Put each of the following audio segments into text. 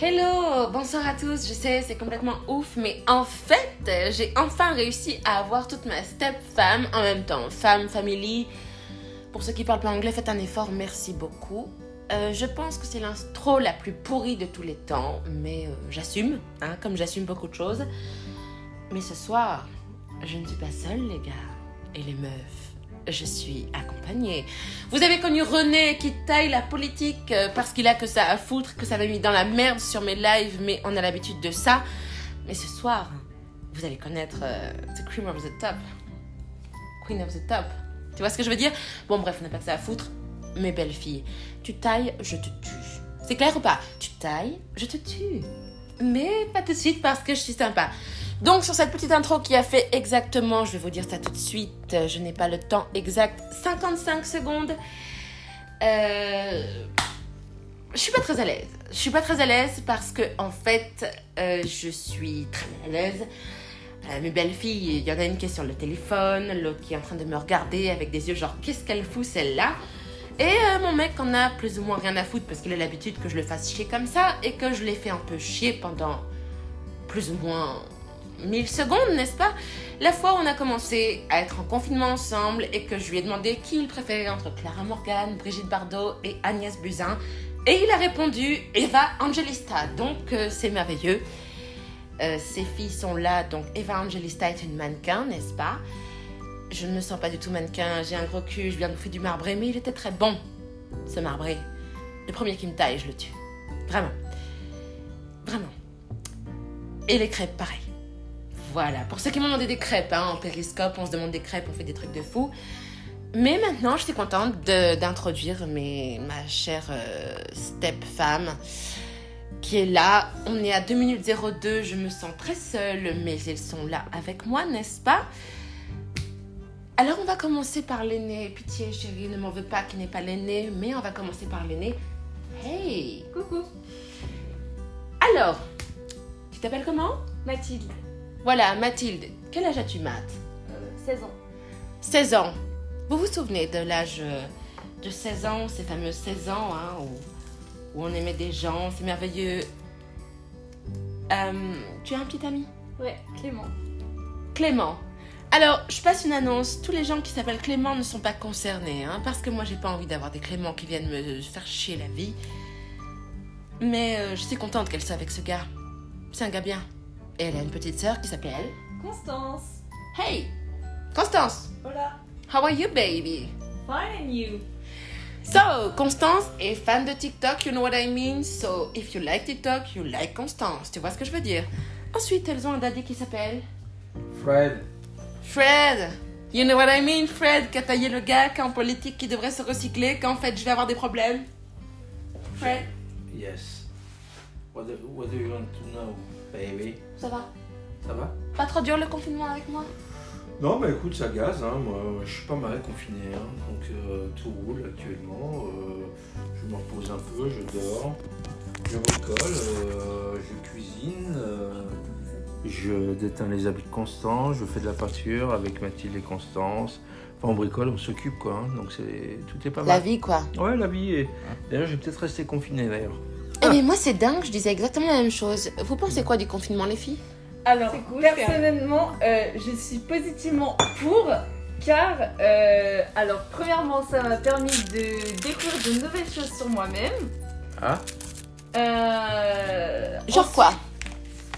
Hello, bonsoir à tous. Je sais, c'est complètement ouf, mais en fait, j'ai enfin réussi à avoir toute ma step-femme en même temps. Femme, family. Pour ceux qui parlent pas anglais, faites un effort, merci beaucoup. Euh, je pense que c'est l'intro la plus pourrie de tous les temps, mais euh, j'assume, hein, comme j'assume beaucoup de choses. Mais ce soir, je ne suis pas seule, les gars et les meufs je suis accompagnée. Vous avez connu René qui taille la politique euh, parce qu'il a que ça à foutre, que ça m'a mis dans la merde sur mes lives, mais on a l'habitude de ça. Mais ce soir, vous allez connaître euh, The Cream of the Top. Queen of the Top. Tu vois ce que je veux dire? Bon, bref, on n'a pas que ça à foutre. Mes belles filles, tu tailles, je te tue. C'est clair ou pas? Tu tailles, je te tue. Mais pas tout de suite parce que je suis sympa. Donc sur cette petite intro qui a fait exactement, je vais vous dire ça tout de suite, je n'ai pas le temps exact, 55 secondes. Euh, je suis pas très à l'aise. Je suis pas très à l'aise parce que en fait, euh, je suis très à l'aise. Euh, mes belles filles, il y en a une qui est sur le téléphone, l'autre qui est en train de me regarder avec des yeux genre qu'est-ce qu'elle fout celle-là? Et euh, mon mec en a plus ou moins rien à foutre parce qu'il a l'habitude que je le fasse chier comme ça et que je l'ai fait un peu chier pendant plus ou moins 1000 secondes, n'est-ce pas La fois où on a commencé à être en confinement ensemble et que je lui ai demandé qui il préférait entre Clara Morgan, Brigitte Bardot et Agnès Buzyn. Et il a répondu Eva Angelista. Donc euh, c'est merveilleux. Euh, ces filles sont là, donc Eva Angelista est une mannequin, n'est-ce pas? Je ne me sens pas du tout mannequin, j'ai un gros cul, je viens de faire du marbré, mais il était très bon, ce marbré. Le premier qui me taille, je le tue. Vraiment. Vraiment. Et les crêpes, pareil. Voilà, pour ceux qui m'ont demandé des crêpes, hein, en périscope, on se demande des crêpes, on fait des trucs de fou. Mais maintenant, je suis contente d'introduire ma chère euh, step-femme qui est là. On est à 2 minutes 02, je me sens très seule, mais elles sont là avec moi, n'est-ce pas? Alors, on va commencer par l'aîné. Pitié, chérie, ne m'en veux pas qui n'est pas l'aîné, mais on va commencer par l'aîné. Hey Coucou Alors, tu t'appelles comment? Mathilde. Voilà, Mathilde, quel âge as-tu, Math 16 ans. 16 ans. Vous vous souvenez de l'âge euh, de 16 ans, ces fameux 16 ans, hein, où, où on aimait des gens, c'est merveilleux. Euh, tu as un petit ami? Ouais, Clément. Clément. Alors, je passe une annonce. Tous les gens qui s'appellent Clément ne sont pas concernés, hein, parce que moi, j'ai pas envie d'avoir des Cléments qui viennent me faire chier la vie. Mais euh, je suis contente qu'elle soit avec ce gars. C'est un gars bien. Et elle a une petite sœur qui s'appelle Constance. Hey, Constance. Hola. How are you, baby? Fine and you? So, Constance est fan de TikTok, you know what I mean? So, if you like TikTok, you like Constance. Tu vois ce que je veux dire? Ensuite, elles ont un daddy qui s'appelle Fred. Fred. You know what I mean? Fred qui a taillé le gars, qui est en politique, qui devrait se recycler, qu'en fait je vais avoir des problèmes. Fred, Yes. What do, what do you want to know, baby? ça va? Ça va Pas trop dur le confinement avec moi? Non, bah écoute, ça gaze. Hein. Moi, je suis pas mal confiné. hein. Donc, euh, tout roule actuellement. Euh, je me repose un peu, je dors. Je bricole, euh, je cuisine. euh, je déteins les habits de Constance. Je fais de la peinture avec Mathilde et Constance. Enfin, on bricole, on s'occupe, quoi. hein. Donc, c'est tout est pas mal. La vie, quoi. Ouais, la vie. est- D'ailleurs, je vais peut-être rester confiné, d'ailleurs. Eh mais moi c'est dingue, je disais exactement la même chose. Vous pensez quoi du confinement les filles? Alors, cool, personnellement, euh, je suis positivement pour, car, euh, alors, premièrement, ça m'a permis de découvrir de nouvelles choses sur moi-même. Ah Euh, Genre quoi?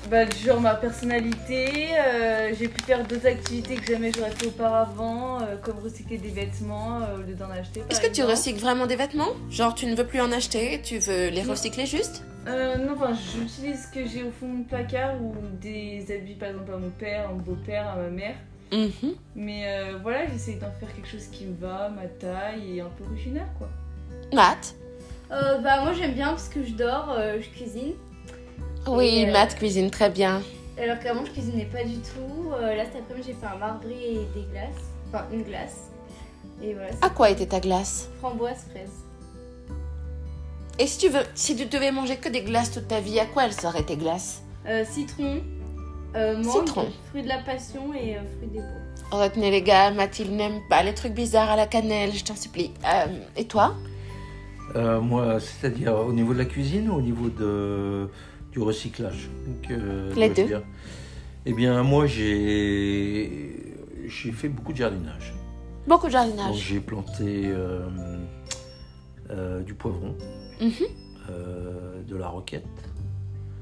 Bah, Genre ma personnalité, euh, j'ai pu faire d'autres activités que jamais j'aurais fait auparavant, euh, comme recycler des vêtements euh, au lieu d'en acheter. Est-ce que tu recycles vraiment des vêtements? Genre tu ne veux plus en acheter, tu veux les Non. recycler juste? Euh, non, enfin, j'utilise ce que j'ai au fond de mon placard ou des habits, par exemple, à mon père, à mon beau-père, à ma mère. Mhm. Mais euh, voilà, j'essaye d'en faire quelque chose qui me va, ma taille et un peu originaire, quoi. Matt? Euh, bah moi j'aime bien parce que je dors, euh, je cuisine. Oui, euh, Matt cuisine très bien. Alors qu'avant je cuisinais pas du tout. Euh, là cet après-midi j'ai fait un marbré et des glaces. Enfin une glace. Et voilà, À quoi était ta glace? Framboise fraise. Et si tu veux, si tu devais manger que des glaces toute ta vie, à quoi elles seraient tes glaces? Euh, citron, euh, mangue, Citron. fruit de la passion et euh, fruit des bois. Retenez les gars, Mathilde n'aime pas les trucs bizarres à la cannelle, je t'en supplie. Euh, et toi? Euh, moi, c'est-à-dire au niveau de la cuisine ou au niveau de du recyclage. Donc, euh, Les deux. dire. Eh bien, moi, j'ai j'ai fait beaucoup de jardinage. Beaucoup de Donc, jardinage. j'ai planté euh, euh, du poivron, Mhm. de la roquette,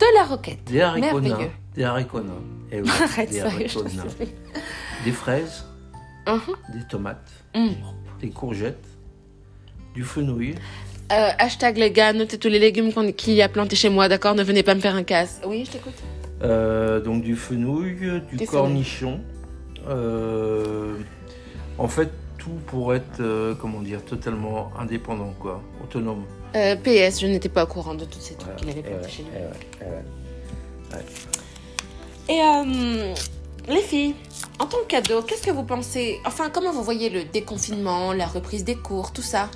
De la roquette. des haricots nains, des haricots nains. Eh oui, Arrête des ça. haricots nains. Des fraises, Mhm. des tomates, Mm. des courgettes, du fenouil. Euh, hashtag les gars, notez tous les légumes qu'il y a plantés chez moi, d'accord? Ne venez pas me faire un casse. Oui, je t'écoute. Euh, donc du fenouil, du cornichon. Euh, en fait, tout pour être, comment dire, totalement indépendant, quoi, autonome. PS, je n'étais pas au courant de tous ces trucs qu'il avait Eh plantés chez lui. eh eh. Et les filles, en tant que cadeau, qu'est-ce que vous pensez? Enfin, comment vous voyez le déconfinement, la reprise des cours, tout ça?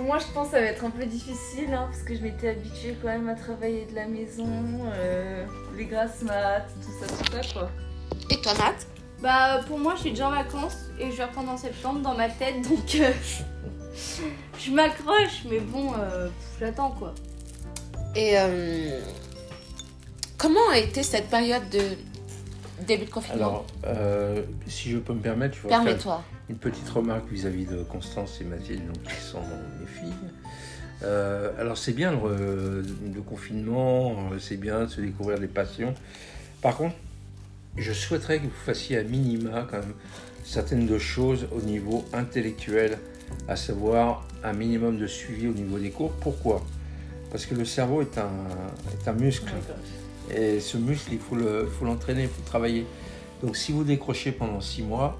Pour moi, je pense que ça va être un peu difficile hein, parce que je m'étais habituée quand même à travailler de la maison, euh, les grasses maths, tout ça, tout ça quoi. Et toi, Matt Bah pour moi je suis déjà en vacances et je vais reprendre en septembre dans ma tête donc euh, je m'accroche mais bon euh, j'attends quoi. Et euh, comment a été cette période de début de confinement? Alors, euh, si je peux me permettre, je vais faire Permets-toi. Une petite remarque vis-à-vis de Constance et Mathilde, donc, qui sont mes filles. Euh, alors, c'est bien le, le confinement, c'est bien de se découvrir des passions. Par contre, je souhaiterais que vous fassiez à minima quand même certaines de choses au niveau intellectuel, à savoir un minimum de suivi au niveau des cours. Pourquoi? Parce que le cerveau est un, est un muscle. Et ce muscle, il faut le- il faut l'entraîner, il faut le travailler. Donc si vous décrochez pendant six mois,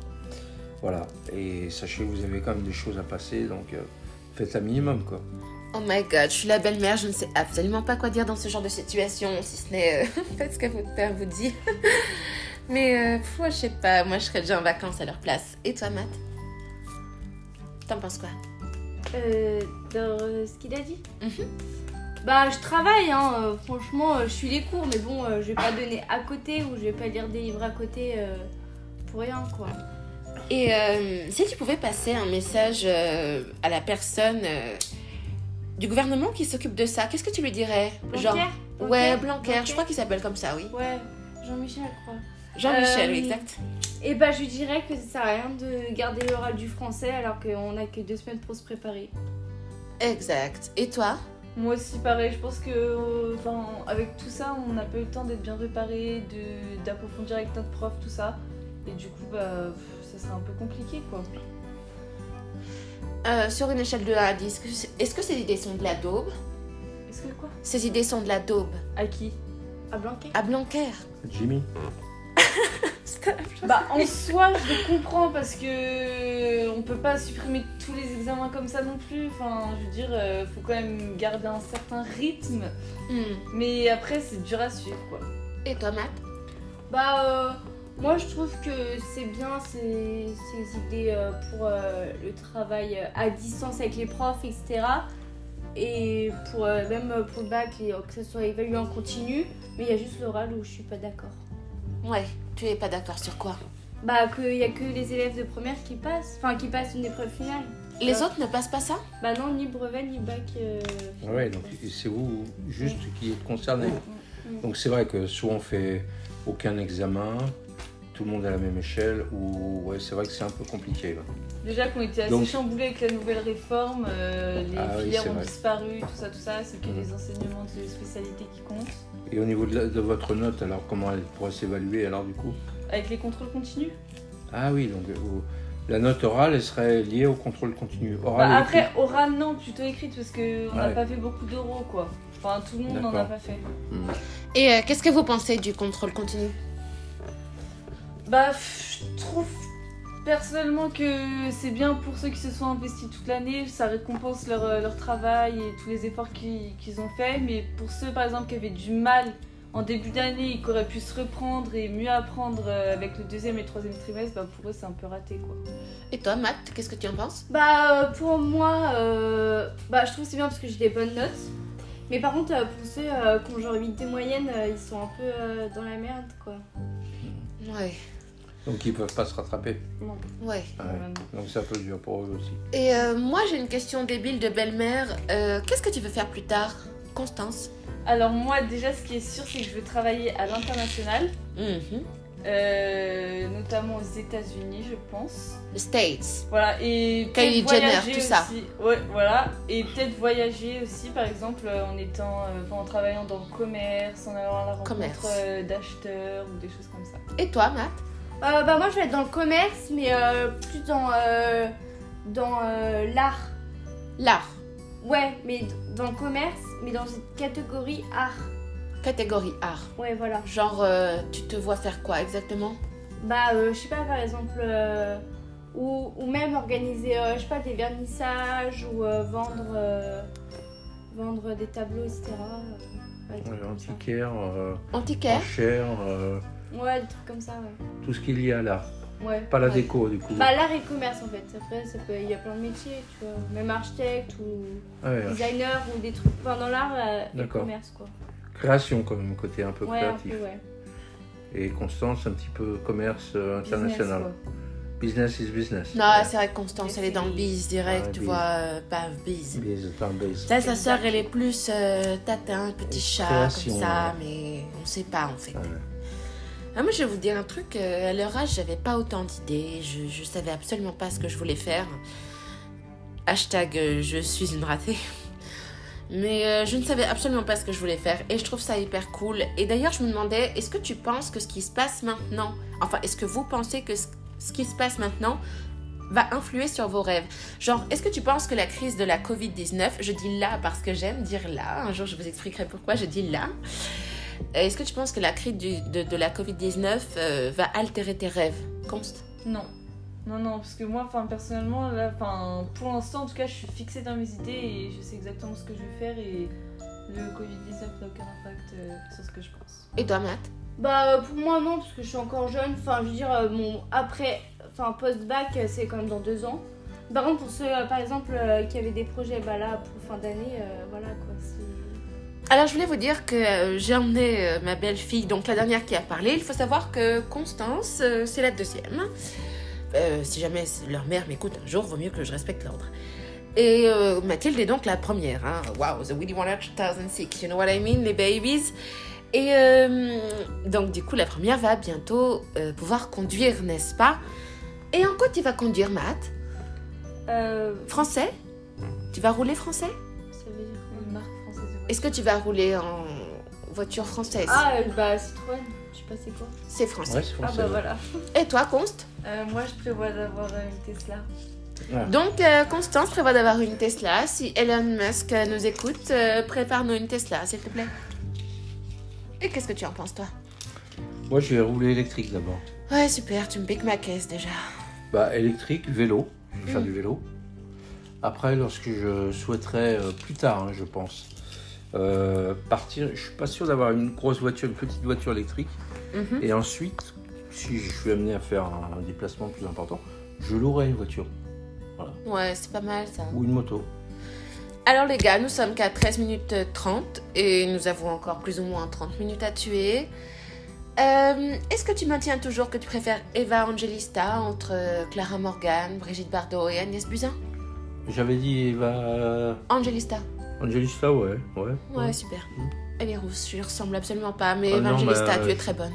voilà. Et sachez que vous avez quand même des choses à passer, donc euh, faites un minimum, quoi. Oh my god, je suis la belle-mère, je ne sais absolument pas quoi dire dans ce genre de situation, si ce n'est euh, faites ce que votre père vous dit. Mais euh, pff, je sais pas, moi je serais déjà en vacances à leur place. Et toi, Matt? T'en penses quoi? Euh, dans euh, ce qu'il a dit? Mhm. Bah je travaille hein, euh, franchement euh, je suis les cours mais bon euh, je vais pas donner à côté ou je vais pas lire des livres à côté euh, pour rien quoi. Et euh, si tu pouvais passer un message euh, à la personne euh, du gouvernement qui s'occupe de ça, qu'est-ce que tu lui dirais? Genre, Blanquer ouais, Blanquer, je crois qu'il s'appelle comme ça, oui. Ouais, Jean-Michel je crois. Jean-Michel, oui, exact. Et bah je lui dirais que ça sert à rien de garder l'oral du français alors qu'on a que deux semaines pour se préparer. Exact. Et toi? Moi aussi, pareil, je pense que enfin, avec tout ça, on n'a pas eu le temps d'être bien préparé, d'approfondir avec notre prof, tout ça. Et du coup, bah, serait un peu compliqué quoi. Euh, Sur une échelle de 1 à 10, est-ce que- ces idées sont de la daube? Est-ce que quoi? Ces idées sont de la daube. À qui? À Blanquer? À Blanquer. Jimmy Bah en soi je le comprends parce que on peut pas supprimer tous les examens comme ça non plus. Enfin je veux dire euh, faut quand même garder un certain rythme. Hmm. Mais après c'est dur à suivre quoi. Et toi, Matt? Bah euh, moi je trouve que c'est bien ces, ces idées euh, pour euh, le travail euh, à distance avec les profs etc. Et pour euh, même pour le bac et, euh, que ça soit évalué en continu. Mais il y a juste l'oral où je suis pas d'accord. Ouais, tu es pas d'accord sur quoi? Bah qu'il y a que les élèves de première qui passent. Enfin qui passent une épreuve finale. Les autres ne passent pas ça? Bah non ni brevet ni bac. euh, Ah Ouais, donc c'est vous juste qui êtes concerné? Donc c'est vrai que soit on fait aucun examen, tout le monde à la même échelle, ou ouais, c'est vrai que c'est un peu compliqué. là. Déjà qu'on était assez Donc- chamboulés avec la nouvelle réforme, euh, les Ah filières ont vrai. disparu, tout ça, tout ça, c'est que les enseignements de spécialité qui comptent. Et au niveau de, la- de votre note, alors comment elle pourrait s'évaluer alors du coup? Avec les contrôles continus. Ah oui, donc euh, vous- la note orale, elle serait liée au contrôle continu. Oral Bah, et après, oral, non, plutôt écrite, parce qu'on n'a Ouais. pas fait beaucoup d'oraux, quoi. Enfin, tout le monde n'en a pas fait. Hmm. Et euh, qu'est-ce que vous pensez du contrôle continu? Bah, je trouve personnellement que c'est bien pour ceux qui se sont investis toute l'année, ça récompense leur, euh, leur travail et tous les efforts qu'ils qu'ils ont faits, mais pour ceux par exemple qui avaient du mal en début d'année et qui auraient pu se reprendre et mieux apprendre euh, avec le deuxième et le troisième trimestre, bah pour eux c'est un peu raté quoi. Et toi, Matt, qu'est-ce que tu en penses? Bah euh, pour moi, euh, bah je trouve que c'est bien parce que j'ai des bonnes notes. Mais par contre, pour ceux euh, qui ont genre 8 de moyenne, ils sont un peu euh, dans la merde quoi. Ouais, Donc ils peuvent pas se rattraper. Non. ouais. Donc c'est un peu dur pour eux aussi. Et euh, moi, j'ai une question débile de belle-mère. Euh, qu'est-ce que tu veux faire plus tard Constance? Alors moi déjà ce qui est sûr c'est que je veux travailler à l'international, Mhm. euh, notamment aux États-Unis je pense. The States. Voilà et Kylie peut-être Jenner, voyager tout ça. aussi. Ouais voilà et peut-être voyager aussi par exemple en étant euh, en travaillant dans le commerce, en allant à la rencontre euh, d'acheteurs ou des choses comme ça. Et toi, Matt? Euh, bah moi je vais être dans le commerce, mais euh, plus dans, euh, dans euh, l'art. L'art. Ouais, mais dans le commerce, mais dans une catégorie art. Catégorie art. Ouais, voilà. Genre, euh, tu te vois faire quoi exactement? Bah, euh, je sais pas, par exemple, euh, ou, ou même organiser, euh, je sais pas, des vernissages ou euh, vendre, euh, vendre des tableaux, etc. euh, ouais. Antiquaire, euh, Antiquaire? enchère, euh, Ouais, des trucs comme ça, ouais. tout ce qui est lié à l'art. Ouais. Pas la Ouais. déco du coup. Bah, l'art et le commerce en fait. Après, ça peut, il y a plein de métiers, tu vois. Même architecte ou Ah ouais, designer ou des trucs. Enfin, dans l'art euh, et le commerce, quoi. création quand même, côté un peu Ouais, un créatif. peu, ouais. Et Constance, un petit peu commerce euh, Business, international. quoi. Business is business. Non, Ouais. c'est vrai que Constance, elle est dans le biz direct, Ouais, tu biz. vois, euh, pas biz. Biz, enfin, biz. Là, sa sœur, elle est plus euh, tatin, petit chat, Création, comme ça, ouais. mais on sait pas en fait. Ah, moi, je vais vous dire un truc. euh, à leur âge, j'avais pas autant d'idées. Je, je savais absolument pas ce que je voulais faire. Hashtag euh, je suis une ratée. Mais euh, je ne savais absolument pas ce que je voulais faire. Et je trouve ça hyper cool. Et d'ailleurs, je me demandais, est-ce que tu penses que ce qui se passe maintenant, enfin, est-ce que vous pensez que ce, ce qui se passe maintenant va influer sur vos rêves? Genre, est-ce que tu penses que la crise de la Covid-19, je dis là parce que j'aime dire là, un jour je vous expliquerai pourquoi je dis là, Est-ce que tu penses que la crise du- de, de la Covid-19 euh, va altérer tes rêves? Const Non. Non, non, parce que moi, enfin, personnellement, là, enfin, pour l'instant, en tout cas, je suis fixée dans mes idées et je sais exactement ce que je vais faire et le Covid-19 n'a aucun impact euh, sur ce que je pense. Et toi, Matt? Bah, euh, pour moi, non, parce que je suis encore jeune. Enfin, je veux dire, euh, mon après, enfin, post-bac, euh, c'est quand même dans deux ans. Par contre, pour ceux, euh, par exemple, euh, qui avaient des projets, bah là, pour fin d'année, euh, voilà quoi. c'est- Alors, je voulais vous dire que euh, j'ai emmené euh, ma belle-fille, donc la dernière qui a parlé. Il faut savoir que Constance, euh, c'est la deuxième. Euh, si jamais leur mère m'écoute un jour, vaut mieux que je respecte l'ordre. Et euh, Mathilde est donc la première. Hein. Wow, the Willy Wonka 2006, you know what I mean, les babies. Et euh, donc, du coup, la première va bientôt pouvoir conduire, n'est-ce pas? Et en quoi tu vas conduire, Matt? Français? Tu vas rouler français? Est-ce que tu vas rouler en voiture française Ah, euh, bah, Citroën, je sais pas c'est quoi. C'est français. Ouais, c'est Ah français. bah voilà. Et toi, Const Euh, moi, je prévois d'avoir une Tesla. Donc, euh, Constance prévoit d'avoir une Tesla. Si Elon Musk nous écoute, euh, prépare-nous une Tesla, s'il te plaît. Et qu'est-ce que tu en penses, toi Moi, je vais rouler électrique d'abord. Ouais, super, tu me piques ma caisse déjà. Bah, électrique, vélo. Je vais faire Mm. du vélo. Après, lorsque je souhaiterais, euh, plus tard, hein, je pense, euh, partir, je suis pas sûr d'avoir une grosse voiture, une petite voiture électrique. Mhm. Et ensuite, si je suis amené à faire un, déplacement plus important, je louerai une voiture Ouais, c'est pas mal ça. ou une moto. Alors les gars, nous sommes qu'à 13 minutes 30 et nous avons encore plus ou moins 30 minutes à tuer. Euh, Est-ce que tu maintiens toujours que tu préfères Eva Angelista entre euh, Clara Morgan, Brigitte Bardot et Agnès Buzyn? J'avais dit Eva Angelista. Angelista, ouais, ouais. Ouais, super. Elle est rousse, je lui ressemble absolument pas, mais Ah non, bah, tu es très bonne.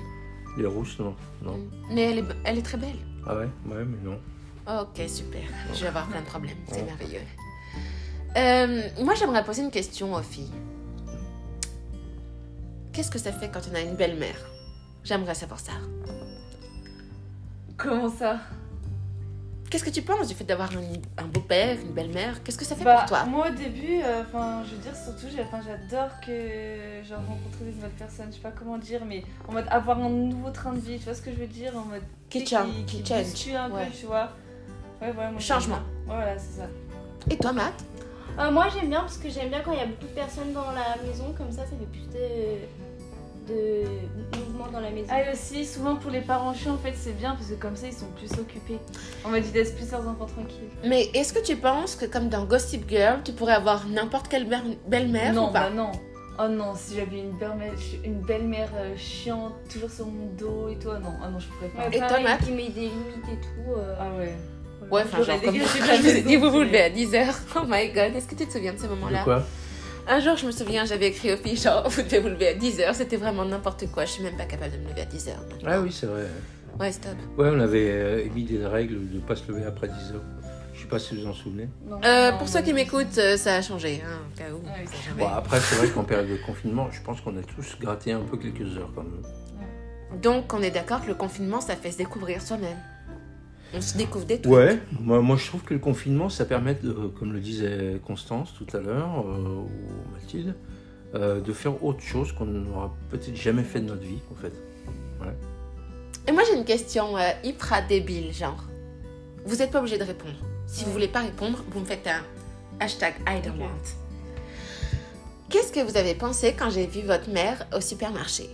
Les rousses, non, non. Mais elle est, elle est très belle. Ah ouais, ouais, mais non. Ok, super. Je vais avoir plein de problèmes. C'est Ouais. merveilleux. Euh, moi, j'aimerais poser une question aux filles. Qu'est-ce que ça fait quand on a une belle-mère? J'aimerais savoir ça. Comment ça? Qu'est-ce que tu penses du fait d'avoir un, un beau-père, une belle-mère? Qu'est-ce que ça fait Bah, pour toi? moi au début, euh, enfin, je veux dire surtout, j'adore que genre rencontrer des nouvelles personnes. Je sais pas comment dire, mais en mode avoir un nouveau train de vie. Tu vois ce que je veux dire? En mode Qui change, qui, qui change. un Ouais. peu, tu vois? Ouais, ouais, moi, Changement. voilà, c'est ça. Et toi, Matt? Euh, moi j'aime bien parce que j'aime bien quand il y a beaucoup de personnes dans la maison, comme ça ça fait plus de, de mouvement dans la maison. Ah, et aussi, souvent pour les parents chiants, en fait, c'est bien parce que comme ça, ils sont plus occupés. En mode, ils laissent plus leurs enfants tranquilles. Mais est-ce que tu penses que, comme dans Gossip Girl, tu pourrais avoir n'importe quelle mère- belle-mère non, ou pas? bah non. Oh non, si j'avais une belle-mère une belle-mère euh, chiante, toujours sur mon dos et tout, ah non, ah non, je pourrais pas. Ouais, Et pareil, Tomate qui met des limites et tout. euh. Ah ouais. Ouais, enfin, genre, comme dit, vous vous levez à 10h. Oh my god, est-ce que tu te souviens de ce De moment-là? quoi? Un jour, je me souviens, j'avais écrit aux filles genre, vous devez vous lever à 10h. C'était vraiment n'importe quoi. Je suis même pas capable de me lever à 10h. Ah oui, c'est vrai. Ouais, stop. Ouais, on avait euh, émis des règles de ne pas se lever après 10 heures. Je sais pas si vous en souvenez. Non, Euh, non, pour non, ceux qui m'écoutent, euh, ça a changé, hein, au cas où. Ah Ça Bon, après, c'est vrai qu'en période de confinement, je pense qu'on a tous gratté un peu quelques heures quand même. Donc, on est d'accord que le confinement, ça fait se découvrir soi-même. On se découvre des trucs. Ouais, moi, moi je trouve que le confinement, ça permet, de, comme le disait Constance tout à l'heure, euh, ou Mathilde, euh, de faire autre chose qu'on n'aura peut-être jamais fait de notre vie, en fait. Et moi, j'ai une question euh, hyper débile, genre. Vous n'êtes pas obligé de répondre. Si vous Ouais. voulez pas répondre, vous me faites un hashtag I don't want. Qu'est-ce que vous avez pensé quand j'ai vu votre mère au supermarché?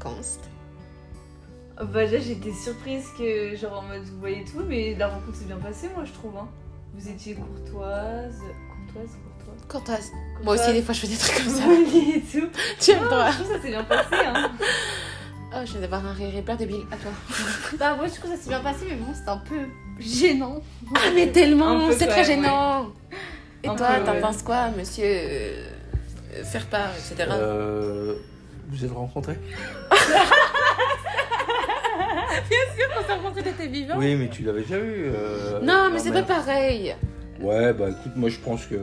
Const. Bah déjà j'étais surprise que genre en mode vous voyez tout mais la rencontre s'est bien passée moi je trouve hein. Vous étiez courtoise, courtoise, courtoise. Courtoise. Moi aussi, des fois, je fais des trucs comme ça. Et tout. tu aimes toi je trouve ça s'est bien passé hein. Oh, je viens d'avoir un rire hyper débile. À toi. Bah, moi, je trouve que ça s'est bien passé, mais bon, c'était un peu gênant. Ah, mais tellement C'est très gênant Et Un toi, t'en ouais. penses quoi, monsieur euh, euh, Faire part, etc. Euh, vous êtes rencontrés? On s'est rencontrés, t'étais vivant Oui, mais tu l'avais déjà vu. euh, Non, mais ma c'est pas pareil Ouais, bah écoute, moi je pense que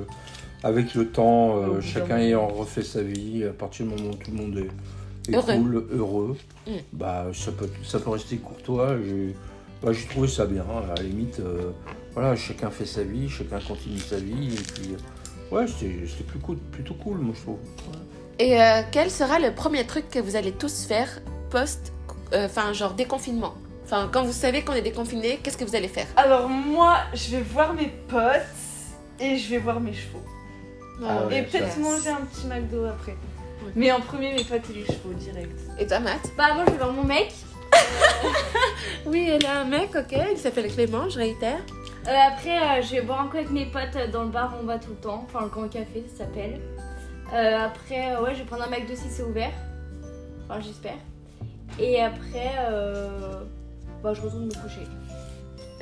avec le temps, euh, chacun ayant refait sa vie, à partir du moment où tout le monde est, est Heureux. cool, heureux, Mm. bah ça peut, ça peut rester courtois. J'ai bah, trouvé ça bien, à la limite. euh, voilà, chacun fait sa vie, chacun continue sa vie, et puis ouais, c'était plus cool, plutôt cool, moi je trouve. Et euh, quel sera le premier truc que vous allez tous faire post, euh, enfin genre déconfinement Enfin, quand vous savez qu'on est déconfiné, qu'est-ce que vous allez faire? Alors moi je vais voir mes potes et je vais voir mes chevaux. Ah ouais, et peut-être manger un petit McDo après. Mais en premier mes potes et les chevaux direct. Et toi, Matt? Bah, moi, je vais voir mon mec. Oui, elle a un mec, ok, il s'appelle Clément, je réitère. Euh, après, euh, je vais boire un coup avec mes potes dans le bar où on va tout le temps. Enfin, le Grand Café, ça s'appelle. Euh, après, ouais, je vais prendre un McDo si c'est ouvert. Enfin, j'espère. Et après, euh, bah, je retourne me coucher.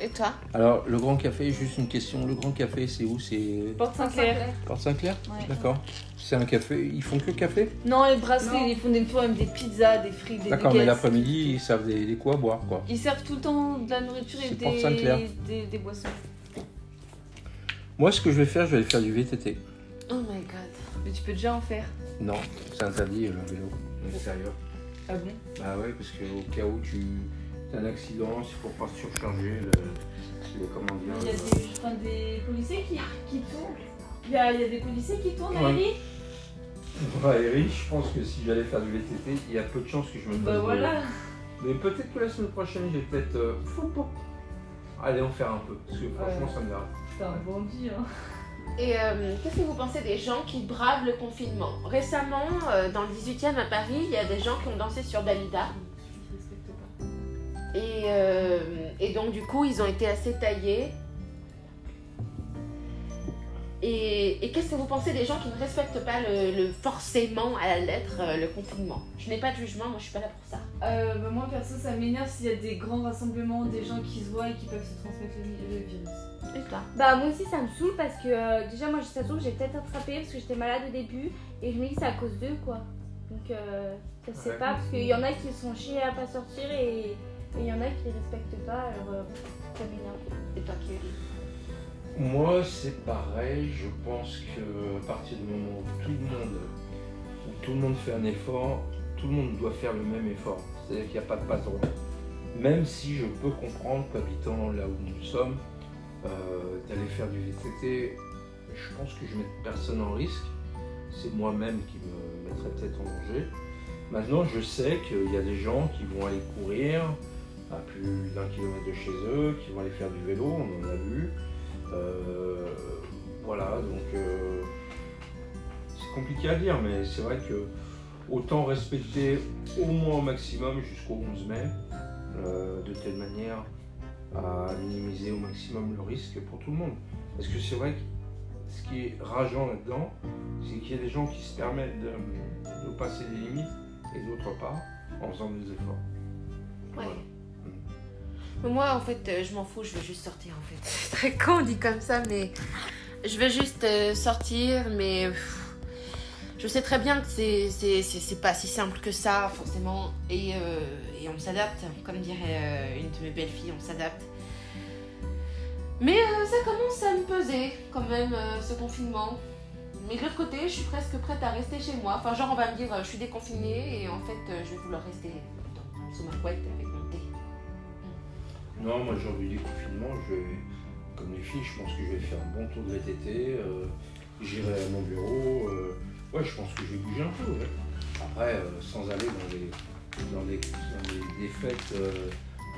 Et toi Alors, le Grand Café, juste une question, le Grand Café, c'est où? C'est Porte Saint-Clair. Porte Saint-Clair Ouais. D'accord. C'est un café, ils font que café? Non, les brasseries, Non. ils font des fois même des pizzas, des frites, des D'accord, mais nuggets. l'après-midi, ils servent des, des coups à boire, quoi. Ils servent tout le temps de la nourriture et C'est Porte des, Saint-Clair. des, des boissons. Moi, ce que je vais faire, je vais aller faire du VTT. Oh my god. Mais tu peux déjà en faire. Non, c'est interdit euh, le vélo à l'extérieur. Ah bon? Bah ouais, parce qu'au cas où tu as un accident, il faut pas surcharger le, le comment dire. Il y a des, enfin, des policiers qui, qui tournent. Il y, a, il y a des policiers qui tournent, Ouais. Aérie Ouais, Eric, je pense que si j'allais faire du VTT, il y a peu de chances que je me fasse Bah voilà. Mais peut-être que la semaine prochaine, j'ai peut-être. euh. Allez, en faire un peu, parce que franchement, Ouais. ça me garde. Putain, un bandit, hein. Et euh, qu'est-ce que vous pensez des gens qui bravent le confinement? Récemment, euh, dans le 18e à Paris, il y a des gens qui ont dansé sur Dalida. Et, euh, et donc, du coup, ils ont été assez taillés. Et, et qu'est-ce que vous pensez des gens qui ne respectent pas le, le- forcément à la lettre euh, le confinement? Je n'ai pas de jugement, moi je suis pas là pour ça. Euh, bah moi perso ça m'énerve s'il y a des grands rassemblements, des gens qui se voient et qui peuvent se transmettre le, le virus. Et toi? Bah, moi aussi, ça me saoule parce que euh, déjà, moi, ça trouve, j'ai peut-être attrapé parce que j'étais malade au début. Et je me dis que c'est à cause d'eux, quoi. Donc, euh, ça se sait Ouais. pas parce qu'il y en a qui sont chiés à pas sortir et il y en a qui les respectent pas. Alors, euh, ça m'énerve. Et toi, Kelly Moi, c'est pareil. Je pense que à partir du moment où tout le monde, tout le monde fait un effort, tout le monde doit faire le même effort. C'est-à-dire qu'il n'y a pas de patron. Même si je peux comprendre qu'habitant là où nous sommes, euh, d'aller faire du VTT, je pense que je mets personne en risque. C'est moi-même qui me mettrais peut-être en danger. Maintenant, je sais qu'il y a des gens qui vont aller courir à plus d'un kilomètre de chez eux, qui vont aller faire du vélo, on en a vu. Euh, voilà, donc euh, c'est compliqué à dire, mais c'est vrai que autant respecter au moins au maximum jusqu'au 11 mai, euh, de telle manière à minimiser au maximum le risque pour tout le monde. Parce que c'est vrai que ce qui est rageant là-dedans, c'est qu'il y a des gens qui se permettent de, de passer des limites et d'autres pas en faisant des efforts. Ouais. Voilà. Moi, en fait, euh, je m'en fous, je veux juste sortir, en fait. C'est très con dit comme ça, mais je veux juste euh, sortir, mais Je sais très bien que c'est, pas si simple que ça, forcément. Et, euh, et on s'adapte. Comme dirait une de mes belles filles, on s'adapte. Mais ça commence à me peser, quand même, ce confinement. Mais de l'autre côté, je suis presque prête à rester chez moi. Enfin, genre, on va me dire, je suis déconfinée et en fait, je vais vouloir rester sous ma couette avec. Non, moi j'ai envie du confinement, je vais, comme les filles, je pense que je vais faire un bon tour de VTT, euh, j'irai à mon bureau, euh, ouais, je pense que je vais bouger un peu, ouais. Après, euh, sans aller dans des, dans des, dans des fêtes euh,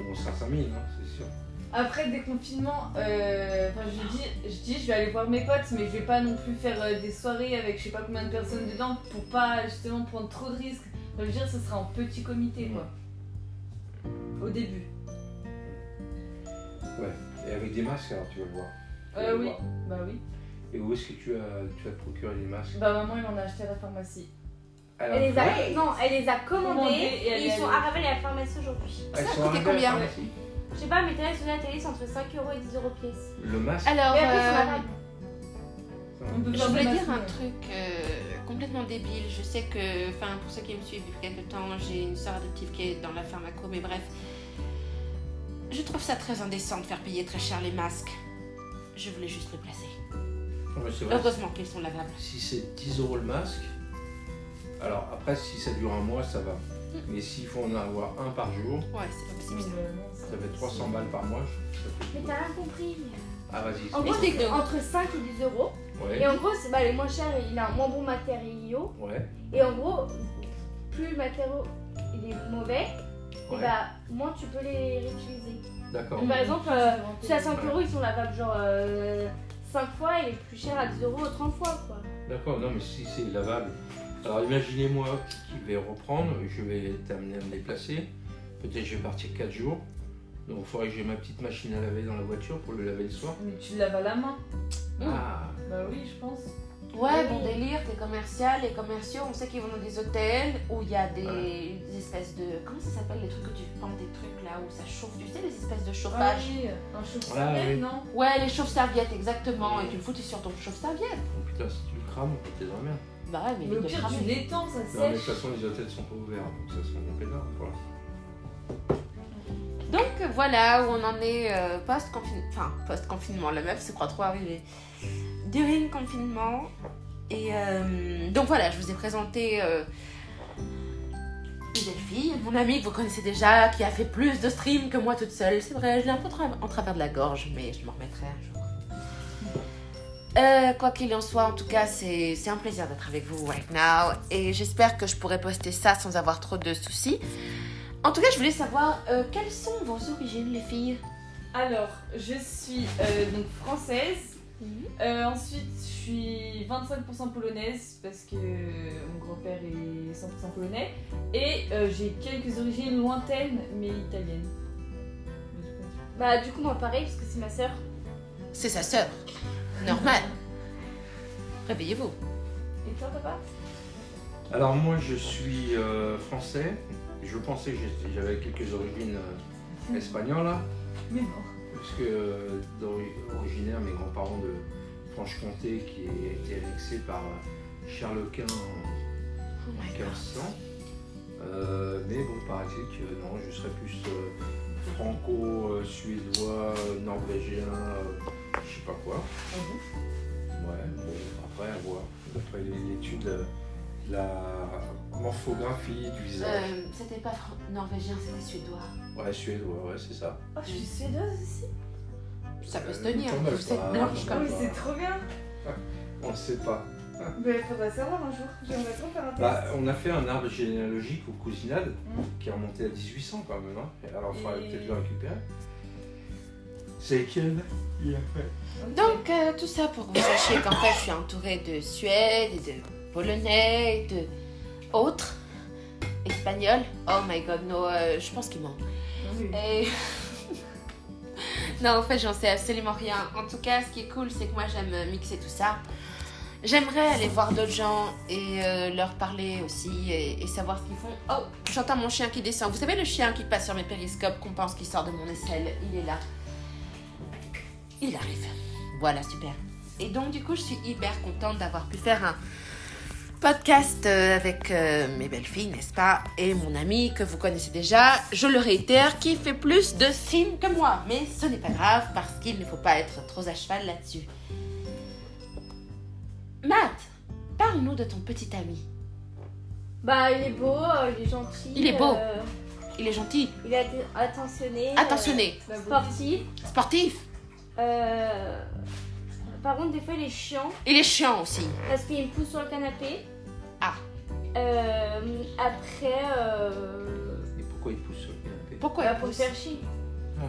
où on sera 5000, hein, c'est sûr. Après déconfinement, euh, enfin, je dis, je dis, je vais aller voir mes potes, mais je vais pas non plus faire euh, des soirées avec je sais pas combien de personnes dedans pour pas justement prendre trop de risques. Enfin, je veux dire, ce sera en petit comité quoi. Au début. Ouais, et avec des masques alors tu vas le voir. Tu vas Euh, le oui. voir. Bah oui. Et où est-ce que tu as, tu as procuré les masques? Bah maman, il en a acheté à la pharmacie. Alors, Elle les a, ouais, non, elle les a Commandés et elle et ils sont arrivés à la pharmacie aujourd'hui. elles Ça à la combien? Je sais pas, mais t'as sur la télé, c'est entre 5 euros et 10 euros pièce. Le masque? Alors, après, sont euh, lavables. On peut Je voulais dire un truc euh, complètement débile. Je sais que, enfin, pour ceux qui me suivent depuis quelques temps, j'ai une soeur adoptive qui est dans la pharmaco, mais bref. Je trouve ça très indécent de faire payer très cher les masques. Je voulais juste le placer. Ouais, c'est vrai. Heureusement qu'ils sont lavables. Si c'est 10 euros le masque, alors après, si ça dure un mois, ça va. Mais s'il faut en avoir un par jour, Ouais, c'est possible. ça. Fait 300 balles par mois. Mais t'as rien compris. Ah, vas-y. En gros, c'est entre 5 et 10 euros. Ouais, Et en gros, c'est bah, le moins cher, il a un moins bon matériau. ouais, Et en gros, plus le matériau il est mauvais, ouais. bah moins tu peux les réutiliser. D'accord. Par exemple, euh, C'est ceux à 5 euros, ils sont lavables genre 5 fois et les plus chers à 10 euros 30 fois quoi. D'accord, non, mais si c'est lavable. Alors imaginez-moi qui vais reprendre, je vais t'amener à me déplacer. Peut-être je vais partir 4 jours. Donc il faudrait que j'ai ma petite machine à laver dans la voiture pour le laver le soir. Mais tu le laves à la main. Ah, Bah oui, je pense. Ouais, Oui. bon délire, t'es commercial, les commerciaux, on sait qu'ils vont dans des hôtels où il y a des, Ouais. des espèces de. Comment ça s'appelle les trucs que tu prends des trucs là où ça chauffe, tu sais, les espèces de Ah chauffage oui, un chauffe oui. non? Ouais, les chauffe-serviettes, exactement, et tu le foutais sur ton chauffe-serviette. oh, putain, si tu le crames, t'es dans la merde. Bah ouais, mais de pire, cramer. tu l'étends, ça Non, mais de toute façon, les hôtels sont pas ouverts, donc ça sera mon pédard pour l'instant. Donc voilà où on en est euh, post-confinement. Enfin, post-confinement, la meuf se croit trop arrivée. During confinement. Et euh, donc voilà, je vous ai présenté euh, une belle fille, mon amie que vous connaissez déjà, qui a fait plus de streams que moi toute seule. C'est vrai, je l'ai un peu en travers de la gorge, mais je m'en remettrai un jour. Euh, quoi qu'il en soit, en tout cas, c'est un plaisir d'être avec vous right now. Et j'espère que je pourrai poster ça sans avoir trop de soucis. En tout cas, je voulais savoir euh, quelles sont vos origines, les filles? Alors, je suis donc française. Euh, ensuite, je suis 25% polonaise parce que mon grand-père est 100% polonais. Et euh, j'ai quelques origines lointaines mais italiennes. Bah du coup moi pareil parce que c'est ma sœur. C'est sa sœur. Normal. Réveillez-vous. Et toi, papa? Alors moi, je suis euh, français. Je pensais que j'avais quelques origines euh, espagnoles, là. Mais non. Parce que euh, originaire, mes grands-parents de Franche-Comté qui a été annexé par Charles Quint en Oh my god. 1500. Euh, mais bon, paraît-il que non, je serais plus euh, franco-suédois, norvégien, euh, je sais pas quoi. Ouais, bon, après à voir. Après l'étude de la morphographie du visage. Euh, c'était pas norvégien, c'était suédois. Ouais, suédois, ouais, c'est ça. Oh, je suis suédoise aussi. Ça peut se Euh, tenir. quand même Vous êtes blanche comme oui, même c'est trop bien. On ne sait pas. Mais faudrait savoir un jour. J'aimerais trop faire un test. Bah, on a fait un arbre généalogique au cousinade Mm. qui est remonté à 1800 quand même. Hein. Alors il faudrait Et- peut-être le récupérer. C'est lequel il a fait? Donc, euh, tout ça pour que vous sachiez qu'en fait, je suis entourée de Suède et de Polonais, et de autres, Espagnols. Oh my god, no, euh, je pense. Oui. Et... non, en fait, j'en sais absolument rien. En tout cas, ce qui est cool, c'est que moi, j'aime mixer tout ça. J'aimerais aller voir d'autres gens et euh, leur parler aussi et, et savoir ce qu'ils font. Oh, j'entends mon chien qui descend. Vous savez le chien qui passe sur mes périscopes qu'on pense qu'il sort de mon aisselle? Il est là. Il arrive. Voilà, super. Et donc, du coup, je suis hyper contente d'avoir pu faire un podcast euh, avec euh, mes belles filles, n'est-ce pas? Et mon ami que vous connaissez déjà, je le réitère, qui fait plus de signes que moi. Mais ce n'est pas grave parce qu'il ne faut pas être trop à cheval là-dessus. Matt, parle-nous de ton petit ami. Bah, il est beau, euh, il est gentil. Il est beau. euh, Il est gentil, il est atten- attentionné. attentionné, sportif. sportif. Euh, Par contre, des fois, il est chiant Il est chiant aussi. parce qu'il me pousse sur le canapé. Euh, après, euh, Et pourquoi il pousse sur le canapé Pourquoi bah, il pour pousse faire chier. Ah.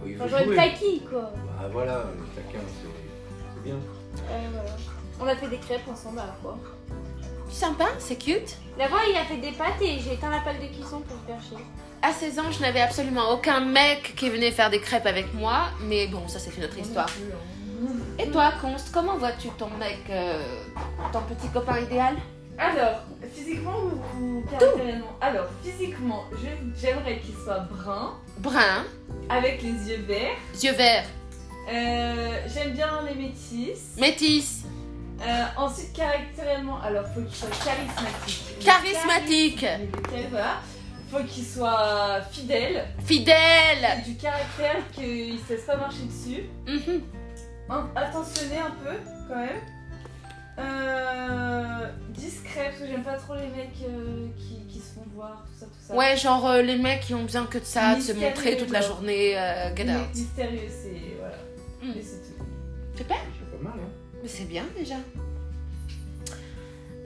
Oh, Il veut Enfin, genre jouer. une taquille, quoi. Bah voilà, le taquin, c'est c'est bien. Voilà. On a fait des crêpes ensemble à la fois. Sympa, c'est cute. D'abord, il a fait des pâtes et j'ai éteint la pâte de cuisson pour le faire chier. À 16 ans, je n'avais absolument aucun mec qui venait faire des crêpes avec moi, mais bon, ça c'est une autre histoire. Et toi, Const, comment vois-tu ton mec, euh, ton petit copain idéal? Alors, physiquement ou, caractériellement Alors, physiquement, je- j'aimerais qu'il soit brun, Brun, avec les yeux verts. yeux verts, Euh, J'aime bien les métis. métis, Euh, ensuite, caractériellement, alors faut qu'il soit charismatique. charismatique, voilà. Faut qu'il soit fidèle, fidèle. du caractère, qu'il ne se laisse pas marcher dessus. Un- attentionné un peu, quand même. Euh, discret, parce que j'aime pas trop les mecs euh, qui, qui se font voir, tout ça, tout ça. Ouais, genre euh, les mecs qui ont besoin que de ça, de se montrer toute la journée, euh, get out. mystérieux, c'est. Voilà. Mm. Et c'est tout. Super. C'est pas mal, hein Mais c'est bien déjà.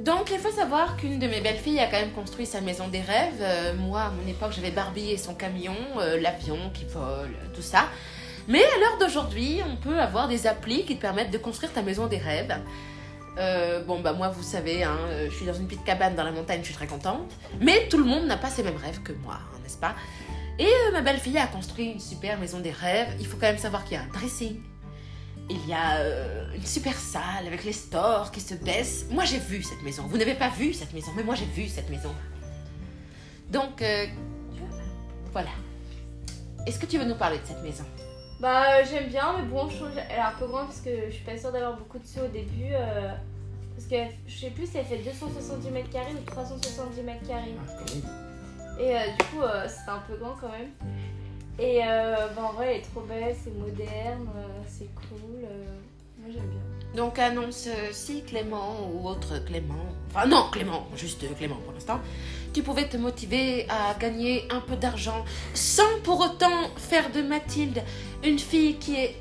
Donc, il faut savoir qu'une de mes belles-filles a quand même construit sa maison des rêves. Euh, moi, à mon époque, j'avais Barbie et son camion, euh, l'avion qui vole, tout ça. Mais à l'heure d'aujourd'hui, on peut avoir des applis qui te permettent de construire ta maison des rêves. Euh, bon, bah moi, vous savez, hein, euh, je suis dans une petite cabane dans la montagne, je suis très contente. Mais tout le monde n'a pas ces mêmes rêves que moi, hein, n'est-ce pas? Et euh, ma belle-fille a construit une super maison des rêves. Il faut quand même savoir qu'il y a un dressing, il y a une super salle avec les stores qui se baissent. Moi, j'ai vu cette maison. Vous n'avez pas vu cette maison, mais moi, j'ai vu cette maison. Donc, voilà. Est-ce que tu veux nous parler de cette maison? Bah, euh, j'aime bien, mais bon, je trouve qu'elle est un peu grande parce que je suis pas sûre d'avoir beaucoup de sous au début. euh, parce que je sais plus si elle fait 270 mètres carrés ou 370 mètres carrés. Ah, quand même. Et euh, du coup, euh, c'est un peu grand quand même. Et euh, bah, en vrai, elle est trop belle, c'est moderne, euh, c'est cool. euh, moi, j'aime bien. Donc, annonce euh, si Clément ou autre Clément, enfin non, Clément, juste Clément pour l'instant, tu pouvais te motiver à gagner un peu d'argent sans pour autant faire de Mathilde une fille qui est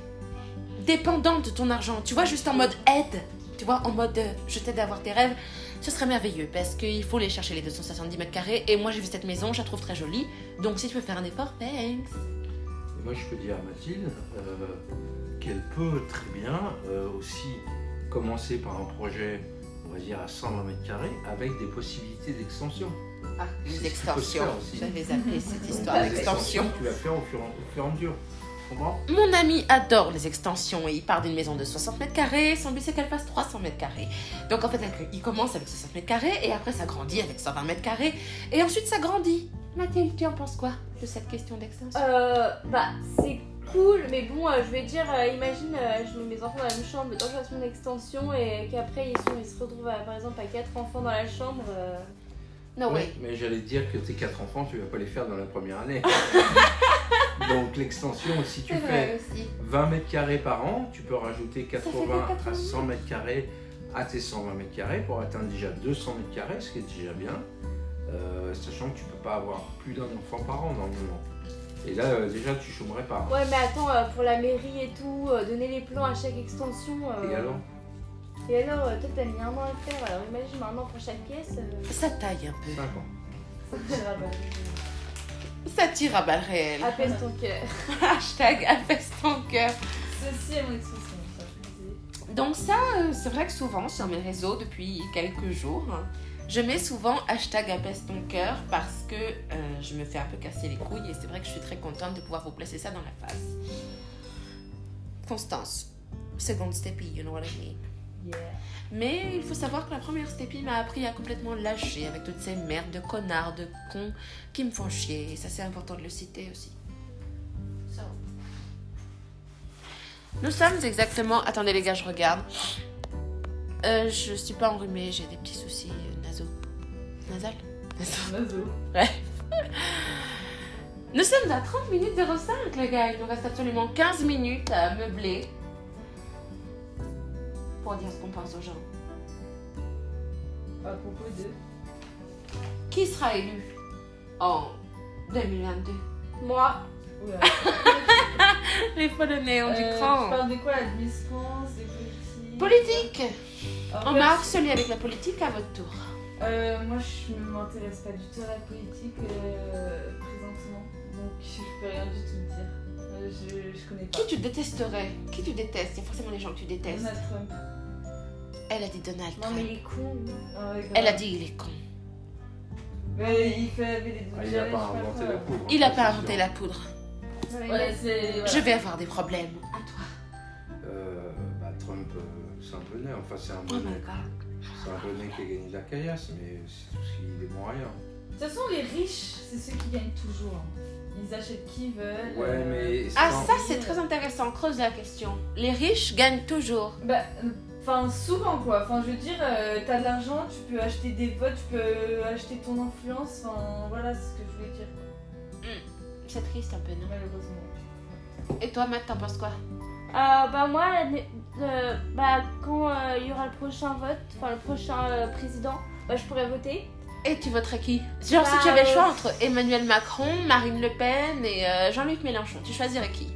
dépendante de ton argent. Tu vois, juste en mode aide, tu vois, en mode euh, je t'aide à avoir tes rêves. Ce serait merveilleux parce qu'il faut les chercher les 270 mètres carrés. Et moi, j'ai vu cette maison, je la trouve très jolie. Donc, si tu veux faire un effort, thanks. Moi, je peux dire à Mathilde euh, qu'elle peut très bien euh, aussi commencer par un projet, on va dire, à 120 mètres carrés, avec des possibilités d'extension. Ah, les. J'avais zappé cette Donc, histoire d'extension. extensions, Tu vas faire au fur, au fur et à mesure. Mon ami adore les extensions et il part d'une maison de 60 mètres carrés. Son but c'est qu'elle fasse 300 mètres carrés. Donc en fait, il commence avec 60 mètres carrés et après ça grandit avec 120 mètres carrés et ensuite ça grandit. Mathilde, tu en penses quoi de cette question d'extension? Euh, bah, c'est cool, mais bon, euh, je vais dire, euh, imagine, euh, je mets mes enfants dans la même chambre, le temps que je fasse mon extension et qu'après ils, sont- ils se retrouvent à- par exemple à 4 enfants dans la chambre. Euh, No Oui, mais j'allais te dire que tes quatre enfants, tu vas pas les faire dans la première année. Donc l'extension, si tu fais vrai aussi. 20 mètres carrés par an, tu peux rajouter fait 80 que à 80 100 mètres carrés à tes 120 mètres carrés pour atteindre déjà 200 mètres carrés, ce qui est déjà bien, Euh, sachant que tu peux pas avoir plus d'un enfant par an normalement. Et là, euh, déjà, tu chômerais pas. Ouais, mais attends, euh, pour la mairie et tout, donner les plans à chaque extension. Et alors Et alors, euh, toi t'as mis un an à le faire, alors imagine un an pour chaque pièce. euh, Ça taille un peu. 5 ans. Ça tire à balles réelles. apaise ton cœur. Hashtag apaise ton cœur. Ceci est mon expression, ça je. Donc ça, euh, c'est vrai que souvent sur mes réseaux depuis quelques jours, je mets souvent hashtag apaise ton cœur parce que euh, je me fais un peu casser les couilles et c'est vrai que je suis très contente de pouvoir vous placer ça dans la face. Constance, seconde steppy, you know what I mean. Yeah. Mais il faut savoir que la première steppy m'a appris à complètement lâcher avec toutes ces merdes de connards, de cons qui me font chier. Et ça c'est important de le citer aussi. So. Nous sommes exactement... Attendez les gars, je regarde. Euh, je suis pas enrhumée, j'ai des petits soucis euh, nasaux. Nasal? Nasal. Nazo. Nous sommes à 30 minutes 05, les gars. Il nous reste absolument 15 minutes à meubler pour dire ce qu'on pense aux gens. À propos de. Qui sera élu en 2022 Moi, Oula. Les Polonais ont Euh, du Tu cran. parles de quoi? La de Miss France, des politiques? Politique En En fait, marche, celui avec la politique à votre tour. euh, Moi, je ne m'intéresse pas du tout à la politique euh, présentement. Donc, je peux rien du tout dire. Euh, je, je connais pas. Qui tu détesterais? Qui tu détestes? Il y a forcément des gens que tu détestes. Donald Trump. Elle a dit Donald non Trump. mais il est con. lui. Ah. Elle a dit il est con. Mais il fait Ah, il n'a pas inventé la poudre. Il a ça, pas c'est inventé sûr. la poudre. Non, mais Ouais, c'est. voilà. Je vais avoir des problèmes. À toi. Euh, bah, Trump, euh, c'est un bonnet. Enfin, c'est un Oh bonnet. C'est un bonnet qui a gagné de la caillasse, mais c'est tout ce qu'il est bon à rien. De toute façon, les riches, c'est ceux qui gagnent toujours. hein. Ils achètent qui veulent. Ouais, euh, mais. Ah, ça c'est très intéressant. Creuse la question. Les riches gagnent toujours. Bah, enfin, souvent quoi. Enfin, je veux dire, euh, t'as de l'argent, tu peux acheter des votes, tu peux acheter ton influence. Enfin, voilà, c'est ce que je voulais dire, quoi. C'est triste un peu, non? Malheureusement. Et toi, Matt, t'en penses quoi? Euh, bah moi, euh, bah, quand euh, il y aura le prochain vote, enfin le prochain euh, président, bah, je pourrais voter. Et tu voterais qui? Genre, si Bah, tu avais le choix euh, entre Emmanuel Macron, Marine Le Pen et euh, Jean-Luc Mélenchon, tu choisirais qui?